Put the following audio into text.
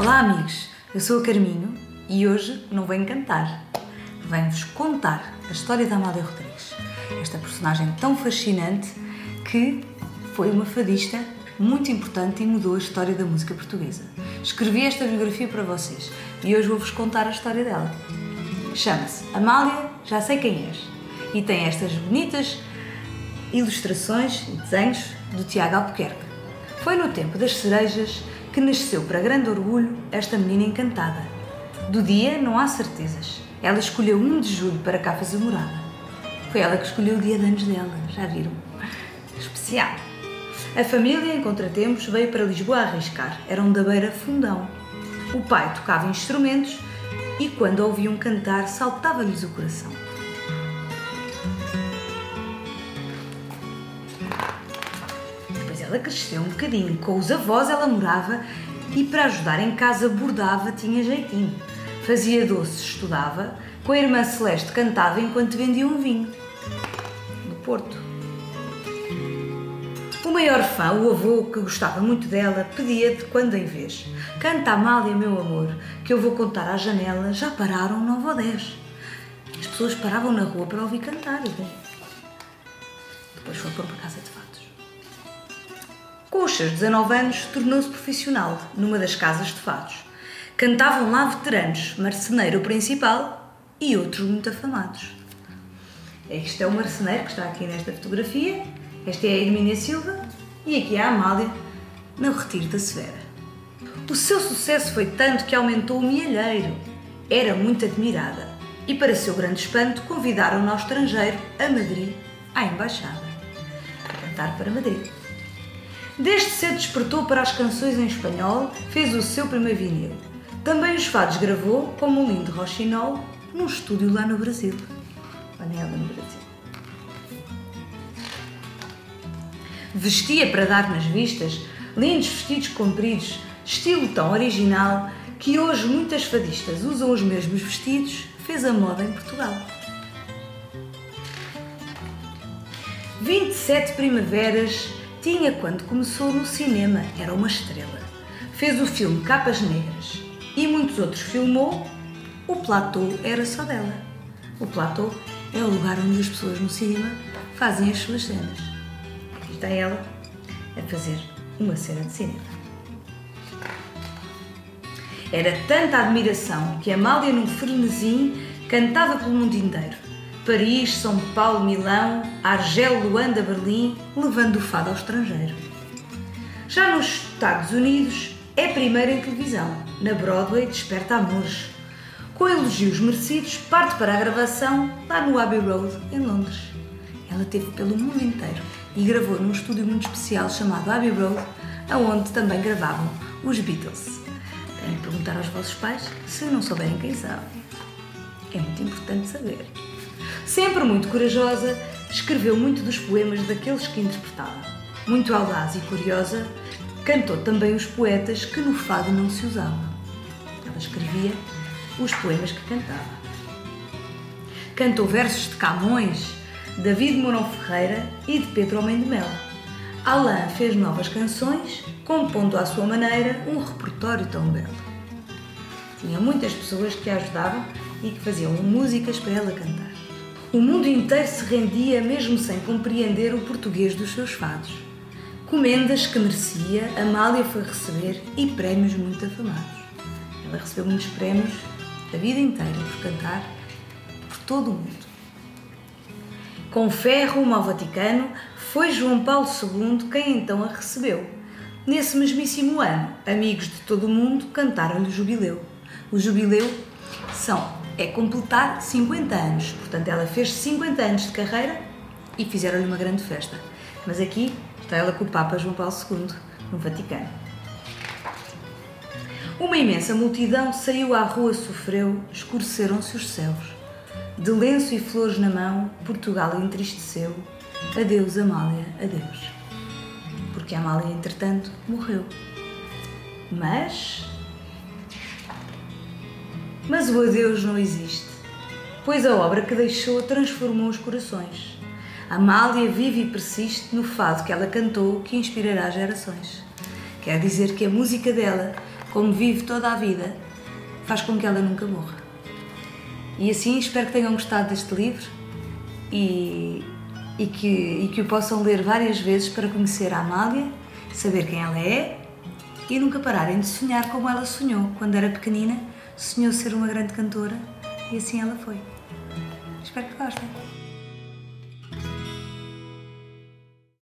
Olá, amigos. Eu sou a Carminho e hoje não venho cantar. Venho-vos contar a história da Amália Rodrigues. Esta personagem tão fascinante que foi uma fadista muito importante e mudou a história da música portuguesa. Escrevi esta biografia para vocês e hoje vou-vos contar a história dela. Chama-se Amália, já sei quem és. E tem estas bonitas ilustrações e desenhos do Tiago Albuquerque. Foi no tempo das cerejas que nasceu para grande orgulho esta menina encantada. Do dia não há certezas. Ela escolheu 1 de julho para cá fazer morada. Foi ela que escolheu o dia de anos dela, já viram? Especial. A família, em contratempos, veio para Lisboa a arriscar. Eram da beira fundão. O pai tocava instrumentos e quando a ouviam cantar saltava-lhes o coração. Ela cresceu um bocadinho. Com os avós ela morava e para ajudar em casa bordava, tinha jeitinho. Fazia doces, estudava. Com a irmã Celeste cantava enquanto vendia um vinho. No Porto. O maior fã, o avô, que gostava muito dela, pedia de quando em vez: Canta Amália, meu amor, que eu vou contar à janela. Já pararam nove ou dez. As pessoas paravam na rua para ouvir cantar. Depois foi para casa de fatos. Com os seus 19 anos, tornou-se profissional numa das casas de fados. Cantavam lá veteranos, marceneiro principal e outros muito afamados. Este é o marceneiro que está aqui nesta fotografia, esta é a Hermínia Silva e aqui é a Amália, no Retiro da Severa. O seu sucesso foi tanto que aumentou o mielheiro. Era muito admirada e, para seu grande espanto, convidaram-na ao estrangeiro, a Madrid, à embaixada, a cantar para Madrid. Desde cedo despertou para as canções em espanhol, fez o seu primeiro vinil. Também os fados gravou, como um lindo roxinol, num estúdio lá no Brasil. Panela no Brasil. Vestia para dar nas vistas lindos vestidos compridos, estilo tão original que hoje muitas fadistas usam os mesmos vestidos, fez a moda em Portugal. 27 primaveras tinha quando começou no cinema, era uma estrela. Fez o filme Capas Negras e muitos outros filmou. O platô era só dela. O platô é o lugar onde as pessoas no cinema fazem as suas cenas. Aqui está ela a fazer uma cena de cinema. Era tanta admiração que Amália, num frenesim, cantava pelo mundo inteiro. Paris, São Paulo, Milão, Argel, Luanda, Berlim, levando o fado ao estrangeiro. Já nos Estados Unidos, é primeira em televisão. Na Broadway, desperta amores. Com elogios merecidos, parte para a gravação lá no Abbey Road, em Londres. Ela teve pelo mundo inteiro e gravou num estúdio muito especial chamado Abbey Road, aonde também gravavam os Beatles. Têm de perguntar aos vossos pais se não souberem quem sabe. É muito importante saber. Sempre muito corajosa, escreveu muito dos poemas daqueles que interpretava. Muito audaz e curiosa, cantou também os poetas que no fado não se usavam. Ela escrevia os poemas que cantava. Cantou versos de Camões, David Mourão Ferreira e de Pedro Homem de Mel. Alain fez novas canções, compondo à sua maneira um repertório tão belo. Tinha muitas pessoas que a ajudavam e que faziam músicas para ela cantar. O mundo inteiro se rendia mesmo sem compreender o português dos seus fados. Comendas que merecia, Amália foi receber e prémios muito afamados. Ela recebeu muitos prémios a vida inteira por cantar por todo o mundo. Com fé rumo ao Vaticano, foi João Paulo II quem então a recebeu. Nesse mesmíssimo ano, amigos de todo o mundo cantaram-lhe o jubileu. O jubileu são, é completar 50 anos. Portanto, ela fez 50 anos de carreira e fizeram-lhe uma grande festa. Mas aqui está ela com o Papa João Paulo II, no Vaticano. Uma imensa multidão saiu à rua, sofreu, escureceram-se os céus. De lenço e flores na mão, Portugal entristeceu. Adeus, Amália, adeus. Porque Amália, entretanto, morreu. Mas. Mas o adeus não existe, pois a obra que deixou transformou os corações. Amália vive e persiste no fado que ela cantou que inspirará gerações. Quer dizer que a música dela, como vive toda a vida, faz com que ela nunca morra. E assim espero que tenham gostado deste livro e, e, que, e que o possam ler várias vezes para conhecer a Amália, saber quem ela é e nunca pararem de sonhar como ela sonhou quando era pequenina, sonhou ser uma grande cantora e assim ela foi. Espero que gostem.